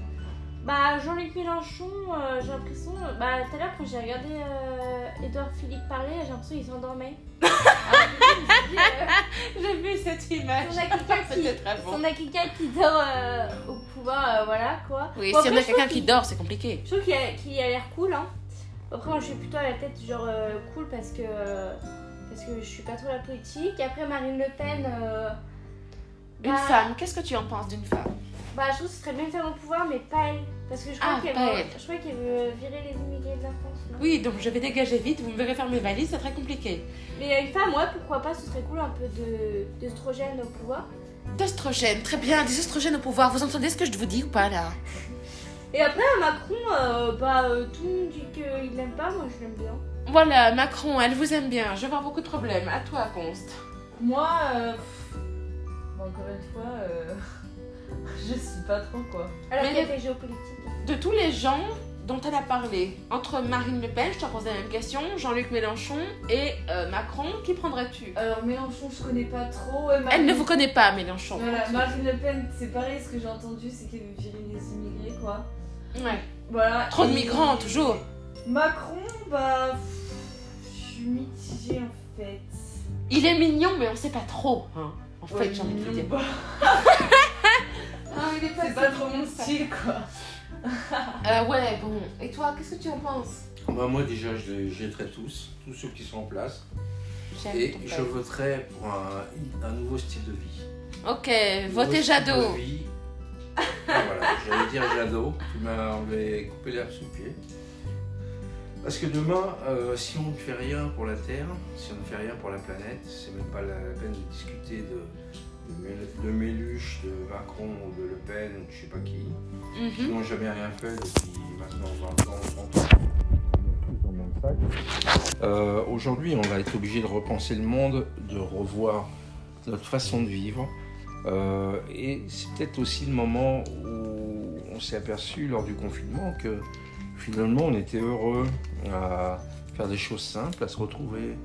Bah Jean-Luc Mélenchon, euh, j'ai l'impression, bah tout à l'heure quand j'ai regardé euh, Edouard Philippe parler, j'ai l'impression qu'il s'endormait. Euh, J'ai vu cette image. Si on a quelqu'un qui- C'était très si bon. on a quelqu'un qui dort euh, au pouvoir, euh, voilà quoi. Oui, Bon, si on a quelqu'un qui dort, c'est compliqué. Je trouve qu'il a, l'air cool, hein. Après, moi, je suis plutôt à la tête genre euh, cool parce que parce que je suis pas trop la politique. Et après, Marine Le Pen, euh, Une bah, femme, qu'est-ce que tu en penses d'une femme? Bah, je trouve que ce serait bien une femme au pouvoir, mais pas elle. Parce que je crois Ah, qu'elle veut, je crois qu'elle veut virer les immigrés de la France. non? Oui, donc je vais dégager vite, vous me verrez faire mes valises, c'est très compliqué. Mais une femme, ouais, pourquoi pas, ce serait cool un peu de d'œstrogène au pouvoir. D'oestrogènes, très bien, des oestrogènes au pouvoir. Vous entendez ce que je vous dis ou pas là? Et après, Macron, euh, bah, euh, tout le monde dit qu'il l'aime pas, moi je l'aime bien. Voilà, Macron, elle vous aime bien. Je vais avoir beaucoup de problèmes. À toi, Const. Moi, euh, bon, encore une fois, euh, je suis pas trop quoi. Alors qu'elle le- fait géopolitique. De tous les gens dont elle a parlé, entre Marine Le Pen, je te pose la même question, Jean-Luc Mélenchon et euh, Macron, qui prendrais-tu? Alors Mélenchon, je connais pas trop. Elle ne vous connaît pas, Mélenchon. Voilà, Marine Le Pen, c'est pareil, ce que j'ai entendu, c'est qu'elle veut virer les immigrés, quoi. Ouais. Voilà. Trop de migrants, toujours. Macron, bah. pff, Je suis mitigée en fait. Il est mignon, mais on sait pas trop. Hein. En fait, j'ai envie de vous dire. C'est pas trop mon style, quoi. Euh, ouais, bon. Et toi, qu'est-ce que tu en penses? Bah, moi, déjà, je les jetterai tous, tous ceux qui sont en place. J'aime Et je voterai pour un, un nouveau style de vie. Ok, Un votez Jadot. de vie. Ah, voilà, j'allais dire Jadot, tu m'as enlevé coupé l'herbe sous le pied. Parce que demain, euh, si on ne fait rien pour la Terre, si on ne fait rien pour la planète, c'est même pas la peine de discuter de, de, Mél- de Méluche, de Macron ou de Le Pen ou je sais pas qui, qui Mhm. n'ont jamais rien fait depuis maintenant 20 ans, 30 ans. Tous dans le même sac. Euh, Aujourd'hui, on va être obligé de repenser le monde, de revoir notre façon de vivre. Euh, et c'est peut-être aussi le moment où on s'est aperçu lors du confinement que finalement on était heureux à faire des choses simples, à se retrouver,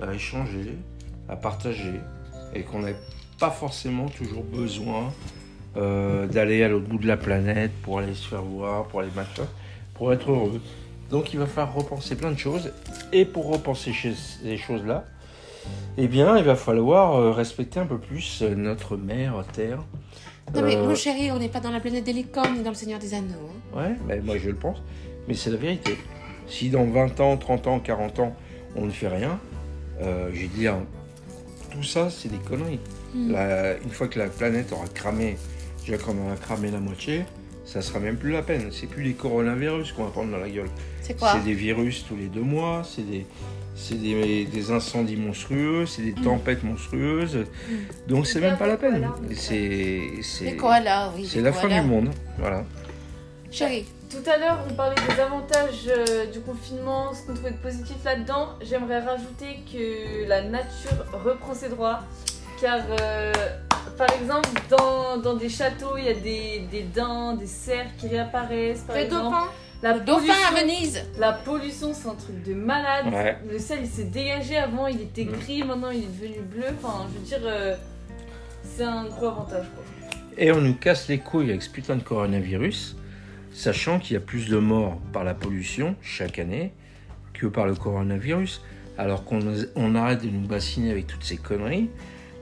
à échanger, à partager, et qu'on n'avait pas forcément toujours besoin euh, d'aller à l'autre bout de la planète pour aller se faire voir, pour aller machin, pour être heureux. Donc il va falloir repenser plein de choses, et pour repenser chez- ces choses-là, eh bien, il va falloir euh, respecter un peu plus euh, notre mère Terre. Non mais Euh, mon chéri, on n'est pas dans la planète des licornes ni dans le Seigneur des Anneaux. hein. Ouais, ben moi je le pense, mais c'est la vérité. Si dans 20 ans, 30 ans, 40 ans, on ne fait rien, euh, j'ai dit, hein, tout ça, c'est des conneries. La- une fois que la planète aura cramé, déjà qu'on en a cramé la moitié, ça sera même plus la peine. C'est plus les coronavirus qu'on va prendre dans la gueule. C'est quoi C'est des virus tous les deux mois, c'est des, c'est des, des incendies monstrueux, c'est des tempêtes monstrueuses. Donc c'est même pas la peine. C'est c'est oui. c'est la fin du monde. Voilà. Chérie, tout à l'heure, on parlait des avantages euh, du confinement, ce qu'on trouvait de positif là-dedans. J'aimerais rajouter que la nature reprend ses droits. Car, euh, par exemple, dans, dans des châteaux, il y a des, des daims, des cerfs qui réapparaissent. Par Le exemple. dauphin La Le dauphin à pollution- Venise La pollution, c'est un truc de malade. Ouais. Le ciel, il s'est dégagé. Avant, il était Mm. gris. Maintenant, il est devenu bleu. Enfin, je veux dire, euh, c'est un gros avantage. Quoi. Et on nous casse les couilles avec ce putain de coronavirus, sachant qu'il y a plus de morts par la pollution chaque année que par le coronavirus. Alors qu'on on arrête de nous bassiner avec toutes ces conneries,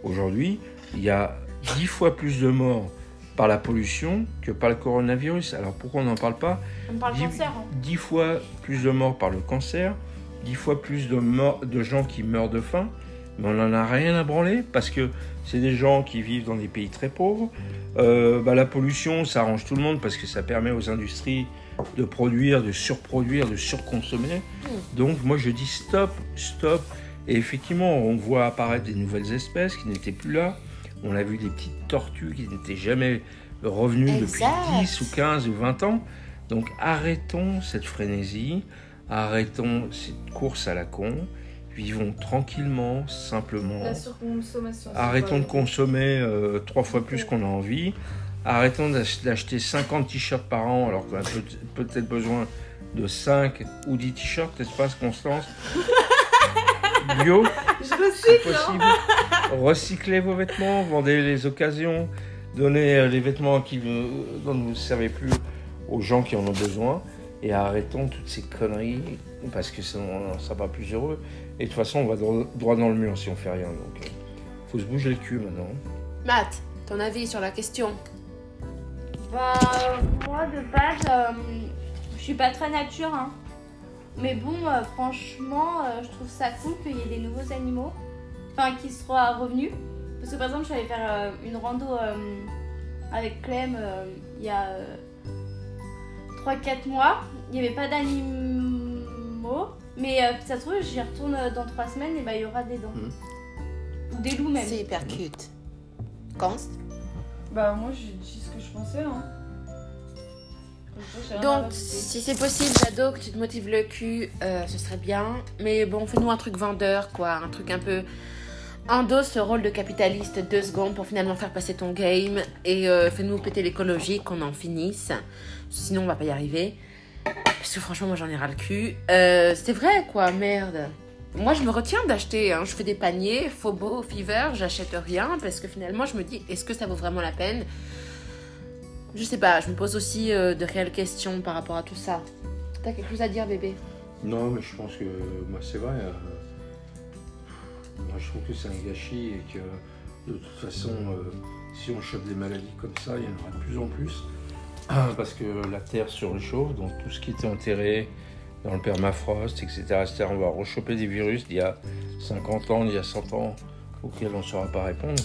aujourd'hui, il y a dix fois plus de morts par la pollution que par le coronavirus. Alors pourquoi on n'en parle pas? On parle Dix- cancer. hein. 10 fois plus de morts par le cancer, 10 fois plus de, morts, de gens qui meurent de faim, mais on n'en a rien à branler parce que c'est des gens qui vivent dans des pays très pauvres. Euh, bah, la pollution, ça arrange tout le monde parce que ça permet aux industries de produire, de surproduire, de surconsommer. Donc moi je dis stop, stop. Et effectivement, on voit apparaître des nouvelles espèces qui n'étaient plus là. On a vu des petites tortues qui n'étaient jamais revenues Exact. depuis 10 ou 15 ou 20 ans. Donc arrêtons cette frénésie, arrêtons cette course à la con, vivons tranquillement, simplement. La surconsommation. c'est Arrêtons de consommer euh, trois fois plus qu'on a envie. Arrêtons d'ach- d'acheter 50 t-shirts par an alors qu'on a peut- peut-être besoin de 5 ou 10 t-shirts, n'est-ce pas, Constance Bio, Je si recycle, hein. possible. Recyclez vos vêtements, vendez les occasions, donnez euh, les vêtements qui vous- dont vous ne servez plus aux gens qui en ont besoin. Et arrêtons toutes ces conneries parce que sinon on ne sera pas plus heureux. Et de toute façon, on va dro- droit dans le mur si on fait rien. Donc, euh, faut se bouger le cul maintenant. Matt, ton avis sur la question? Bah, moi de base, euh, je suis pas très nature, hein. Mais bon, euh, franchement, euh, je trouve ça cool qu'il y ait des nouveaux animaux, enfin, qui soient revenus. Parce que par exemple, je suis allée faire euh, une rando euh, avec Clem euh, il y a 3-4 mois. Il n'y avait pas d'animaux. Mais euh, ça se trouve, j'y retourne dans 3 semaines et bah, il y aura des dents. Mhm. Ou des loups même. C'est hyper cute. Const Bah, moi, j'ai dit ce que je pensais. Hein. Donc, rajouter. si c'est possible, Jado, que tu te motives le cul, euh, ce serait bien. Mais bon, fais-nous un truc vendeur, quoi. Un truc un peu. Endosse ce rôle de capitaliste deux secondes pour finalement faire passer ton game. Et euh, fais-nous péter l'écologie, qu'on en finisse. Sinon, on va pas y arriver. Parce que franchement, moi, j'en ai ras le cul. Euh, c'est vrai, quoi, merde. Moi, je me retiens d'acheter. hein. Je fais des paniers, Phobo, Fever, j'achète rien. Parce que finalement, je me dis, est-ce que ça vaut vraiment la peine? Je sais pas, je me pose aussi euh, de réelles questions par rapport à tout ça. T'as quelque chose à dire, bébé? Non, mais je pense que moi, c'est vrai. euh, moi, je trouve que c'est un gâchis et que de toute façon, euh, si on chope des maladies comme ça, il y en aura de plus en plus. Parce que la Terre se réchauffe, donc tout ce qui était enterré dans le permafrost, etc., etc., on va rechoper des virus d'il y a 50 ans, d'il y a 100 ans, auxquels on ne saura pas répondre.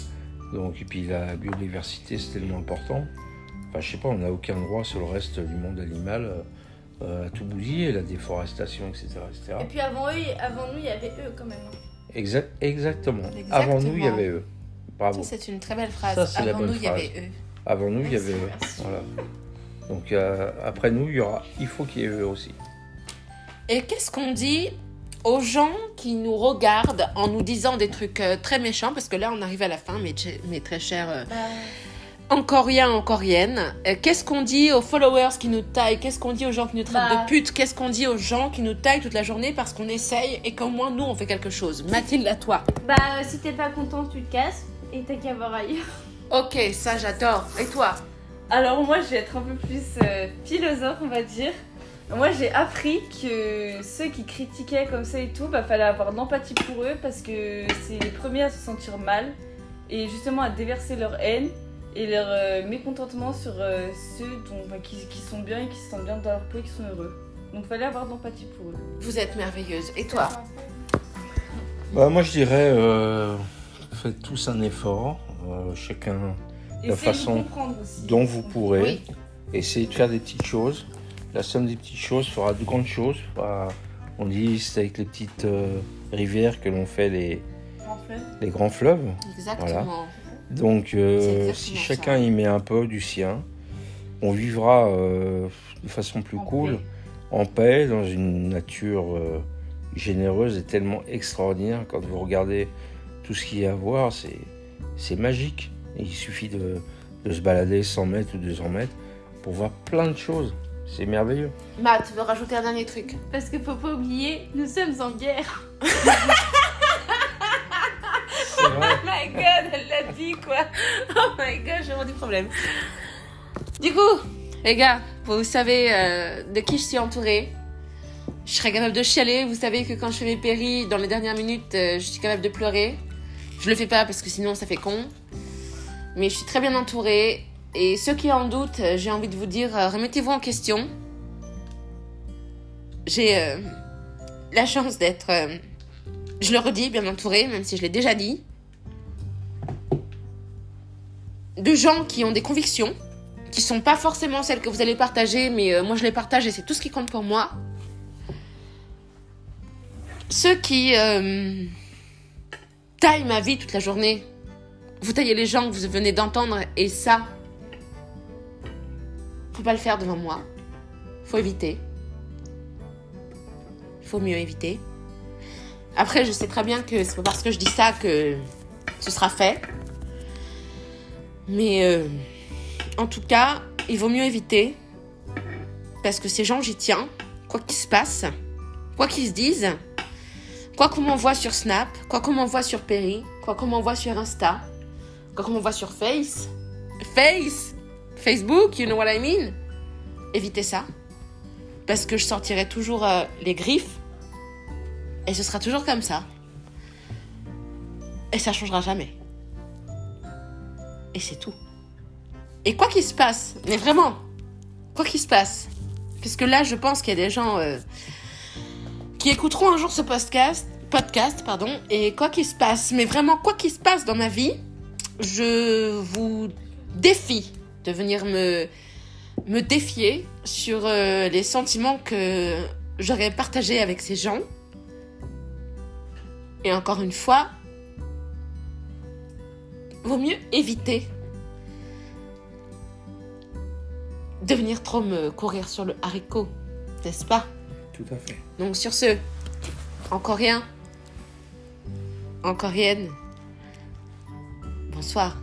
Donc, et puis la biodiversité, c'est tellement important. Enfin, je sais pas, on n'a aucun droit sur le reste du monde animal. euh, à tout bousiller, la déforestation, etc. etc. Et puis avant eux, avant nous, il y avait eux quand même. hein. Exact, exactement. Exactement. Avant nous, il y avait eux. Bravo. Ça, c'est une très belle phrase. Ça, c'est la Avant bonne nous, il y avait eux. Avant nous, il y avait eux. Voilà. Donc euh, après nous, il y aura. Il faut qu'il y ait eux aussi. Et qu'est-ce qu'on dit aux gens qui nous regardent en nous disant des trucs euh, très méchants? Parce que là, on arrive à la fin, mes, très chers euh, Bah, Encoriens, Encoriennes. Euh, qu'est-ce qu'on dit aux followers qui nous taillent? Qu'est-ce qu'on dit aux gens qui nous traitent Bah. de putes? Qu'est-ce qu'on dit aux gens qui nous taillent toute la journée parce qu'on essaye et qu'au moins nous, on fait quelque chose? Mathilde, à toi. bah, si t'es pas content, tu te casses et t'as qu'à voir ailleurs. Ok, ça, j'adore. Et toi? Alors moi je vais être un peu plus euh, philosophe on va dire. Moi j'ai appris que ceux qui critiquaient comme ça et tout, bah fallait avoir de l'empathie pour eux parce que c'est les premiers à se sentir mal et justement à déverser leur haine et leur euh, mécontentement sur euh, ceux dont, enfin, qui, qui sont bien et qui se sentent bien dans leur peau et qui sont heureux. Donc fallait avoir de l'empathie pour eux. Vous êtes merveilleuse. Et toi? Bah, moi, je dirais, euh, faites tous un effort, euh, chacun Et La façon dont vous pourrez. Oui. Essayez de faire des petites choses. La somme des petites choses fera de grandes choses. Bah, on dit c'est avec les petites euh, rivières que l'on fait les, les grands fleuves. Exactement. Donc, euh, si ça. chacun y met un peu du sien, on vivra euh, de façon plus En cool, paix. en paix, dans une nature euh, généreuse et tellement extraordinaire. Quand vous regardez tout ce qu'il y a à voir, c'est, magique. Il suffit de, de se balader 100 mètres ou 200 mètres pour voir plein de choses. C'est merveilleux. Matt, tu veux rajouter un dernier truc? Parce que faut pas oublier, nous sommes en guerre. god, elle l'a dit quoi Oh my god, j'ai vraiment du problème. Du coup, les gars, vous savez euh, de qui je suis entourée. Je serais capable de chialer. Vous savez que quand je fais mes péris, dans les dernières minutes, euh, je suis capable de pleurer. Je le fais pas parce que sinon ça fait con. Mais je suis très bien entourée. Et ceux qui en doutent, euh, j'ai envie de vous dire, remettez-vous en question. J'ai la chance d'être, je le redis, bien entourée, même si je l'ai déjà dit de gens qui ont des convictions, qui sont pas forcément celles que vous allez partager, mais euh, moi je les partage et c'est tout ce qui compte pour moi. Ceux qui euh, taillent ma vie toute la journée, vous taillez les gens que vous venez d'entendre et ça, faut pas le faire devant moi. Faut éviter. Faut mieux éviter. Après, je sais très bien que c'est pas parce que je dis ça que ce sera fait. Mais euh, en tout cas, il vaut mieux éviter. Parce que ces gens, j'y tiens. Quoi qu'il se passe, quoi qu'ils se disent, quoi qu'on m'envoie sur Snap, quoi qu'on m'envoie sur Perry, quoi qu'on m'envoie sur Insta, quoi qu'on m'envoie sur Face, Face, Facebook, you know what I mean? Évitez ça. Parce que je sortirai toujours euh, les griffes. Et ce sera toujours comme ça. Et ça changera jamais. Et c'est tout. Et quoi qu'il se passe, mais vraiment, quoi qu'il se passe, parce que là, je pense qu'il y a des gens euh, qui écouteront un jour ce podcast, podcast, pardon, et quoi qu'il se passe, mais vraiment quoi qu'il se passe dans ma vie, je vous défie de venir me me défier sur euh, les sentiments que j'aurais partagés avec ces gens. Et encore une fois, vaut mieux éviter de venir trop me courir sur le haricot, n'est-ce pas? Tout à fait. Donc sur ce, encore rien, encore rien. Bonsoir.